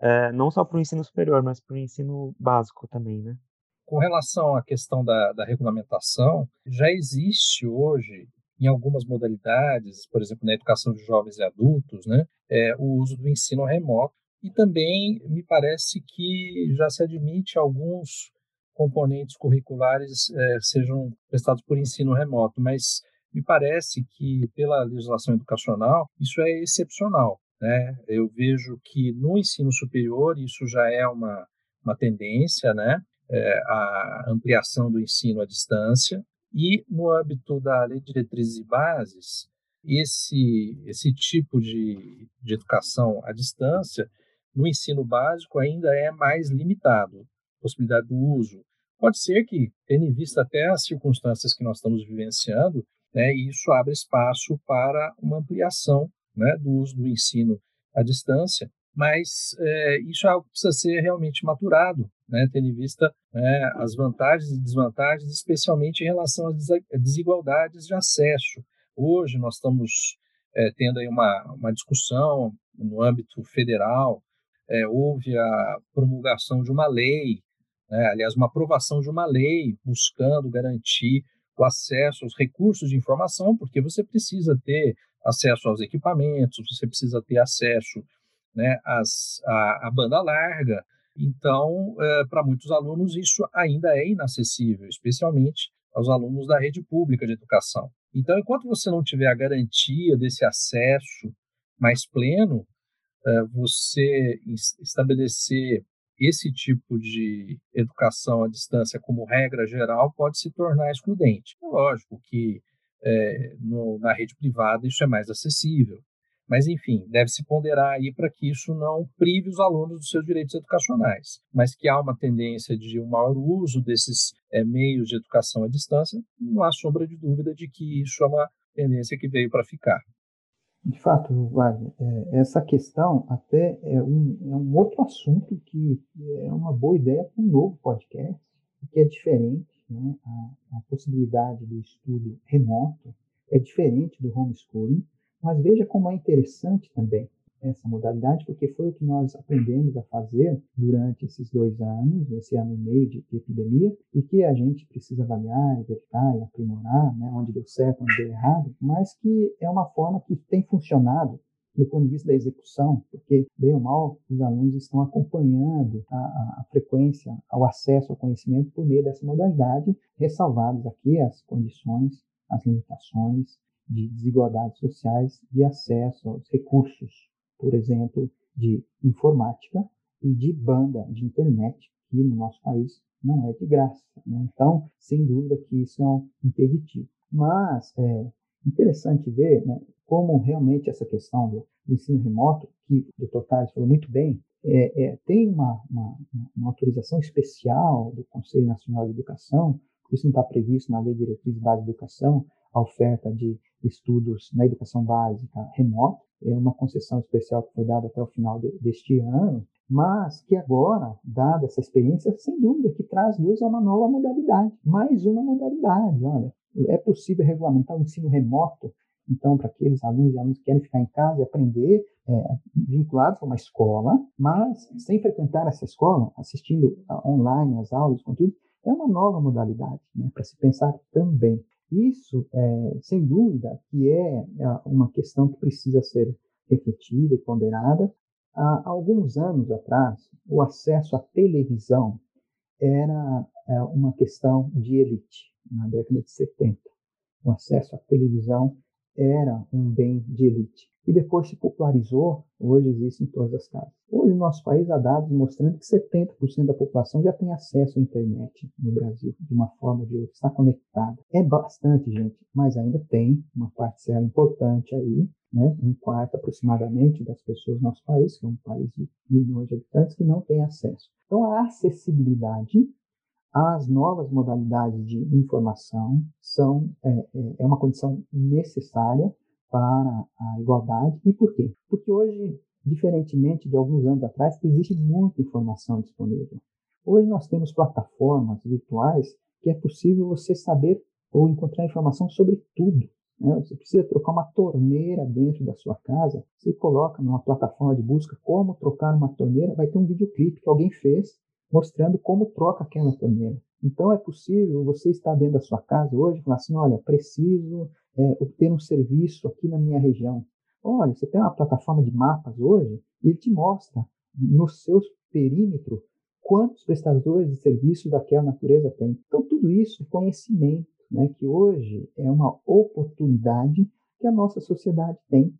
é, não só para o ensino superior, mas para o ensino básico também, né? Com relação à questão da, da regulamentação, já existe hoje em algumas modalidades, por exemplo, na educação de jovens e adultos, né, é, o uso do ensino remoto. E também me parece que já se admite alguns componentes curriculares é, sejam prestados por ensino remoto, mas me parece que, pela legislação educacional, isso é excepcional. Né? Eu vejo que no ensino superior isso já é uma, uma tendência, né? É, a ampliação do ensino à distância, e no âmbito da Lei de Diretrizes e Bases, esse, esse tipo de, de educação à distância, no ensino básico, ainda é mais limitado, possibilidade do uso. Pode ser que, tendo em vista até as circunstâncias que nós estamos vivenciando, né, isso abre espaço para uma ampliação né, do uso do ensino à distância, mas é, isso é algo que precisa ser realmente maturado, né, tendo em vista né, as vantagens e desvantagens, especialmente em relação às desigualdades de acesso. Hoje nós estamos é, tendo aí uma, uma discussão no âmbito federal, é, houve a promulgação de uma lei, né, aliás, uma aprovação de uma lei buscando garantir o acesso aos recursos de informação, porque você precisa ter acesso aos equipamentos, você precisa ter acesso né, às, à, à banda larga. Então, é, para muitos alunos, isso ainda é inacessível, especialmente aos alunos da rede pública de educação. Então, enquanto você não tiver a garantia desse acesso mais pleno, é, você estabelecer esse tipo de educação à distância como regra geral pode se tornar excludente. É lógico que é, no, na rede privada isso é mais acessível, Mas, enfim, deve-se ponderar aí para que isso não prive os alunos dos seus direitos educacionais, mas que há uma tendência de um maior uso desses é, meios de educação à distância, não há sombra de dúvida de que isso é uma tendência que veio para ficar. De fato, Wagner, é, essa questão até é um, é um outro assunto que é uma boa ideia para um novo podcast, que é diferente, né? a, a possibilidade do estudo remoto é diferente do homeschooling, mas veja como é interessante também essa modalidade, porque foi o que nós aprendemos a fazer durante esses dois anos, esse ano e meio de, de epidemia, e que a gente precisa avaliar, verificar e aprimorar, né, onde deu certo, onde deu errado, mas que é uma forma que tem funcionado do ponto de vista da execução, porque, bem ou mal, os alunos estão acompanhando a, a, a frequência, ao acesso ao conhecimento por meio dessa modalidade, ressalvadas aqui as condições, as limitações de desigualdades sociais de acesso aos recursos, por exemplo, de informática e de banda de internet, que no nosso país não é de graça. Né? Então, sem dúvida que isso é um impeditivo. Mas é interessante ver né, como realmente essa questão do, ensino remoto, que o Dr. Tales falou muito bem, é, é, tem uma, uma, uma, autorização especial do Conselho Nacional de Educação, isso não está previsto na Lei de Diretriz Base de Educação, a oferta de estudos na educação básica remota, é uma concessão especial que foi dada até o final de, deste ano, mas que agora, dada essa experiência, sem dúvida que traz luz a uma nova modalidade, mais uma modalidade. Olha, é possível regulamentar o ensino remoto, então, para aqueles alunos e alunos que querem ficar em casa e aprender, é, vinculados a uma escola, mas sem frequentar essa escola, assistindo online as aulas, conteúdo, é uma nova modalidade né, para se pensar também. Isso, é, sem dúvida, que é, é uma questão que precisa ser refletida e ponderada. Há alguns anos atrás, o acesso à televisão era é, uma questão de elite, na década de 70. O acesso à televisão era um bem de elite. E depois se popularizou, hoje existe em todas as casas. Hoje, no nosso país, há dados mostrando que 70% da população já tem acesso à internet no Brasil, de uma forma ou de outra, está conectada. É bastante, gente, mas ainda tem uma parcela importante aí, né, um quarto aproximadamente das pessoas no nosso país, que é um país de milhões de habitantes, que não tem acesso. Então, a acessibilidade as novas modalidades de informação são é, é, é uma condição necessária para a igualdade. E por quê? Porque hoje diferentemente de alguns anos atrás, existe muita informação disponível. Hoje nós temos plataformas virtuais que é possível você saber ou encontrar informação sobre tudo. Né? Você precisa trocar uma torneira dentro da sua casa, você coloca numa plataforma de busca como trocar uma torneira, vai ter um videoclipe que alguém fez mostrando como troca aquela torneira. Então é possível você estar dentro da sua casa hoje e falar assim, olha, preciso é, obter um serviço aqui na minha região. Olha, você tem uma plataforma de mapas hoje e ele te mostra no seu perímetro quantos prestadores de serviços daquela natureza tem. Então, tudo isso é conhecimento, né, que hoje é uma oportunidade que a nossa sociedade tem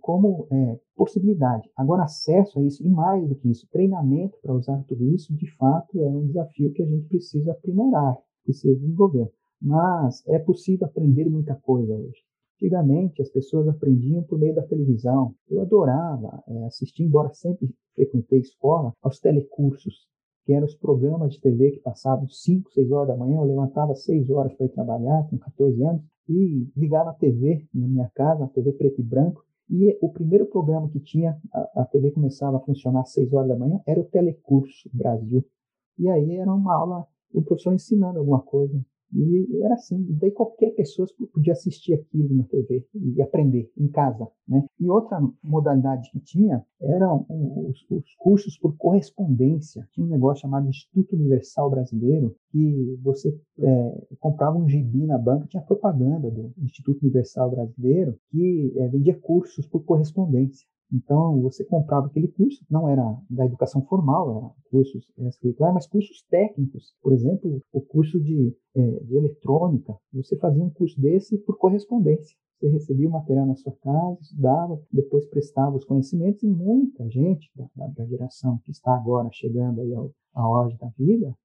como é, possibilidade. Agora, acesso a isso, e mais do que isso, treinamento para usar tudo isso, de fato, é um desafio que a gente precisa aprimorar, precisa desenvolver. Mas é possível aprender muita coisa hoje. Antigamente, as pessoas aprendiam por meio da televisão. Eu adorava é, assistir, embora sempre frequentei escola, aos telecursos, que eram os programas de TV que passavam 5, 6 horas da manhã. Eu levantava 6 horas para ir trabalhar, com 14 anos, e ligava a TV na minha casa, a TV preto e branco. E o primeiro programa que tinha, a, a TV começava a funcionar às 6 horas da manhã, era o Telecurso Brasil. E aí era uma aula, o professor ensinando alguma coisa. E era assim, daí qualquer pessoa podia assistir aquilo na TV e aprender em casa, né? E outra modalidade que tinha eram os, os cursos por correspondência. Tinha um negócio chamado Instituto Universal Brasileiro, que você é, comprava um gibi na banca, tinha propaganda do Instituto Universal Brasileiro, que é, vendia cursos por correspondência. Então, você comprava aquele curso, não era da educação formal, era cursos extracurriculares, mas cursos técnicos. Por exemplo, o curso de, é, de eletrônica, você fazia um curso desse por correspondência. Você recebia o material na sua casa, estudava, depois prestava os conhecimentos e muita gente da, da, geração que está agora chegando aí ao, à hora da vida,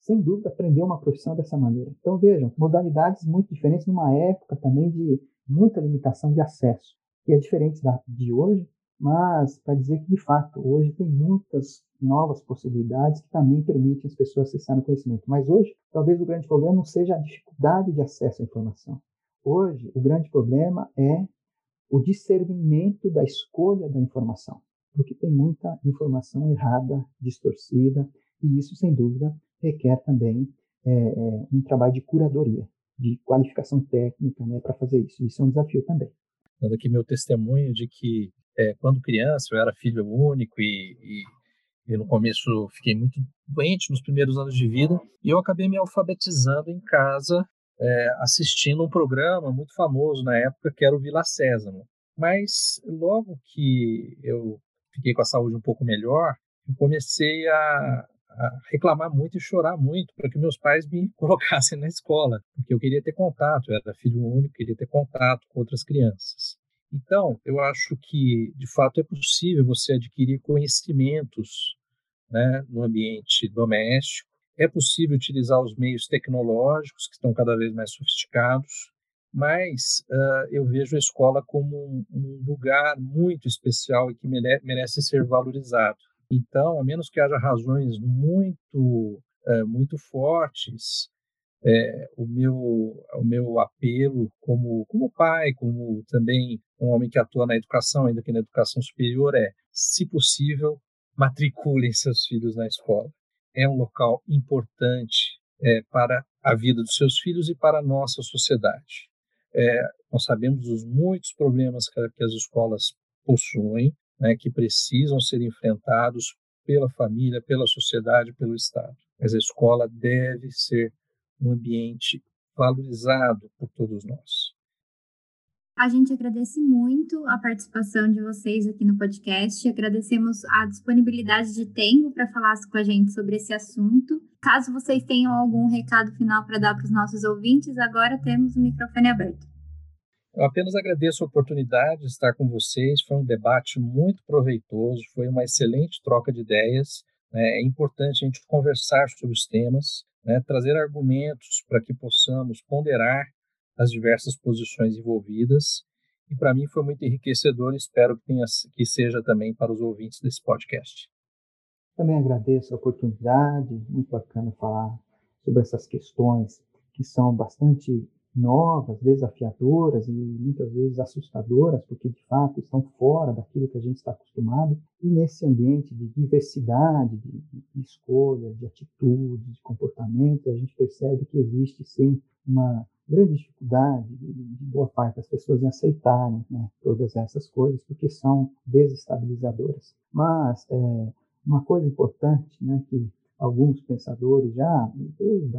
sem dúvida, aprendeu uma profissão dessa maneira. Então, vejam, modalidades muito diferentes numa época também de muita limitação de acesso. que é diferente da de hoje, mas para dizer que, de fato, hoje tem muitas novas possibilidades que também permitem as pessoas acessarem o conhecimento. Mas hoje, talvez o grande problema não seja a dificuldade de acesso à informação. Hoje, o grande problema é o discernimento da escolha da informação, porque tem muita informação errada, distorcida, e isso, sem dúvida, requer também é, é, um trabalho de curadoria, de qualificação técnica né, para fazer isso. Isso é um desafio também. Dando aqui meu testemunho de que, é, quando criança, eu era filho único e, e, e no começo fiquei muito doente nos primeiros anos de vida, e eu acabei me alfabetizando em casa é, assistindo um programa muito famoso na época que era o Vila Sésamo. Mas logo que eu fiquei com a saúde um pouco melhor, eu comecei a, a reclamar muito e chorar muito para que meus pais me colocassem na escola, porque eu queria ter contato, eu era filho único, queria ter contato com outras crianças. Então, eu acho que, de fato, é possível você adquirir conhecimentos né, no ambiente doméstico, é possível utilizar os meios tecnológicos, que estão cada vez mais sofisticados, mas uh, eu vejo a escola como um, um, lugar muito especial e que mere merece ser valorizado. Então, a menos que haja razões muito, uh, muito fortes, é, o meu o meu apelo como como pai, como também um homem que atua na educação, ainda que na educação superior, é, se possível, matriculem seus filhos na escola é um local importante é, para a vida dos seus filhos e para a nossa sociedade. É, nós sabemos dos muitos problemas que, que as escolas possuem, né, que precisam ser enfrentados pela família, pela sociedade, pelo Estado. Mas a escola deve ser um ambiente valorizado por todos nós. A gente agradece muito a participação de vocês aqui no podcast. Agradecemos a disponibilidade de tempo para falar com a gente sobre esse assunto. Caso vocês tenham algum recado final para dar para os nossos ouvintes, agora temos o microfone aberto. Eu apenas agradeço a oportunidade de estar com vocês. Foi um debate muito proveitoso, foi uma excelente troca de ideias. Né? É importante a gente conversar sobre os temas, né? trazer argumentos para que possamos ponderar as diversas posições envolvidas. E para mim foi muito enriquecedor e espero que, tenha, que seja também para os ouvintes desse podcast. Também agradeço a oportunidade, muito bacana falar sobre essas questões que são bastante novas, desafiadoras e muitas vezes assustadoras, porque de fato estão fora daquilo que a gente está acostumado. E nesse ambiente de diversidade, de, de escolhas, de atitudes, de comportamentos, a gente percebe que existe sim uma grande dificuldade de, boa parte das pessoas em aceitarem né, todas essas coisas, porque são desestabilizadoras. Mas é, uma coisa importante né, que alguns pensadores já, desde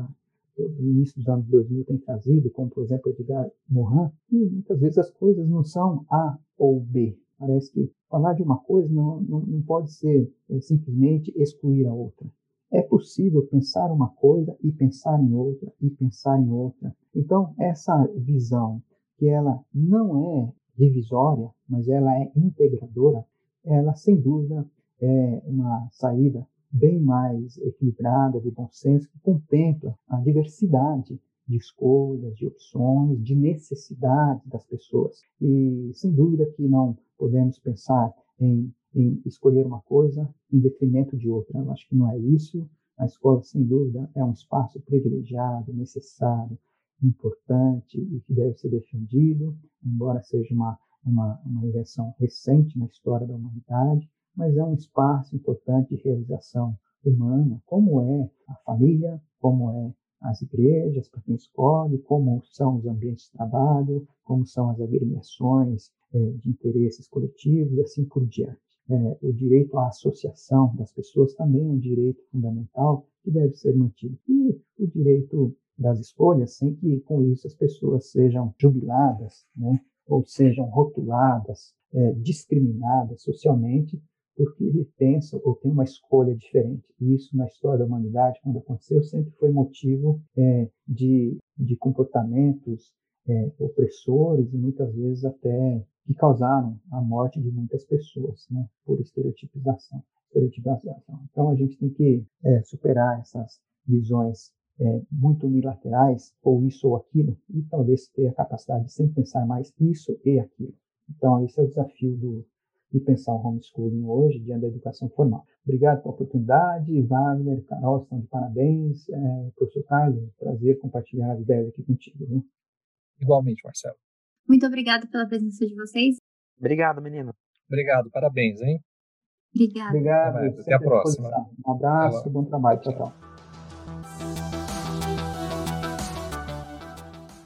o início dos anos 2000, têm trazido, como por exemplo Edgar Morin, que muitas vezes as coisas não são A ou B. Parece que falar de uma coisa não, não, não pode ser é, simplesmente excluir a outra. É possível pensar uma coisa e pensar em outra e pensar em outra. Então, essa visão, que ela não é divisória, mas ela é integradora, ela sem dúvida é uma saída bem mais equilibrada, de bom senso, que contempla a diversidade de escolhas, de opções, de necessidades das pessoas. E sem dúvida que não podemos pensar em em escolher uma coisa em detrimento de outra. Eu acho que não é isso. A escola, sem dúvida, é um espaço privilegiado, necessário, importante e que deve ser defendido, embora seja uma, uma, uma invenção recente na história da humanidade, mas é um espaço importante de realização humana, como é a família, como é as igrejas para quem escolhe, como são os ambientes de trabalho, como são as agremiações é, de interesses coletivos e assim por diante é, o direito à associação das pessoas também é um direito fundamental que deve ser mantido. E o direito das escolhas, sem que com isso as pessoas sejam jubiladas, né, ou sejam rotuladas, é, discriminadas socialmente, porque ele pensa ou tem uma escolha diferente. E isso, na história da humanidade, quando aconteceu, sempre foi motivo é, de, de comportamentos é, opressores e muitas vezes até que causaram a morte de muitas pessoas, né, por estereotipização. estereotipização. Então a gente tem que é, superar essas visões é, muito unilaterais, ou isso ou aquilo, e talvez ter a capacidade de sempre pensar mais isso e aquilo. Então, esse é o desafio do, de pensar o homeschooling hoje, diante da educação formal. Obrigado pela oportunidade, Wagner, Carol, estão de parabéns. É, professor Carlos, prazer compartilhar as ideias aqui contigo. Viu? Igualmente, Marcelo. Muito obrigada pela presença de vocês. Obrigado, menino. Obrigado, parabéns, hein? Obrigada. Obrigado. Até, até a próxima. Um abraço, bom trabalho. Tchau, tchau.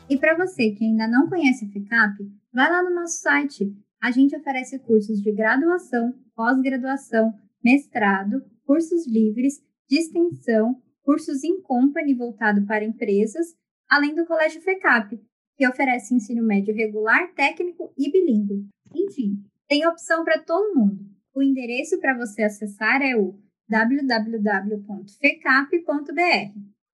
E para você que ainda não conhece a FECAP, vai lá no nosso site. A gente oferece cursos de graduação, pós-graduação, mestrado, cursos livres, de extensão, cursos em company voltado para empresas, além do Colégio FECAP, que oferece ensino médio regular, técnico e bilíngue. Enfim, tem opção para todo mundo. O endereço para você acessar é o www.fecap.br.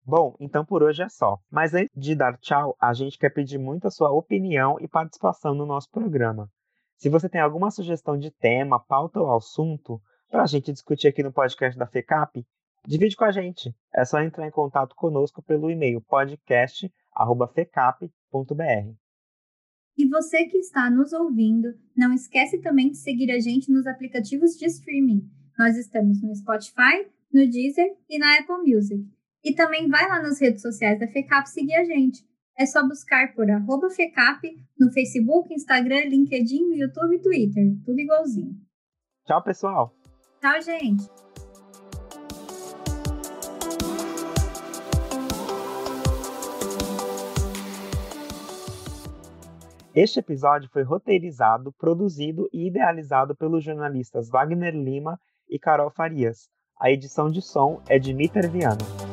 Bom, então por hoje é só. Mas antes de dar tchau, a gente quer pedir muito a sua opinião e participação no nosso programa. Se você tem alguma sugestão de tema, pauta ou assunto para a gente discutir aqui no podcast da FECAP, divide com a gente. É só entrar em contato conosco pelo e-mail podcast@fecap.br. E você que está nos ouvindo, não esquece também de seguir a gente nos aplicativos de streaming. Nós estamos no Spotify, no Deezer e na Apple Music. E também vai lá nas redes sociais da FECAP seguir a gente. É só buscar por arroba FECAP no Facebook, Instagram, LinkedIn, YouTube e Twitter. Tudo igualzinho. Tchau, pessoal. Tchau, gente. Este episódio foi roteirizado, produzido e idealizado pelos jornalistas Wagner Lima e Carol Farias. A edição de som é de Miter Viana.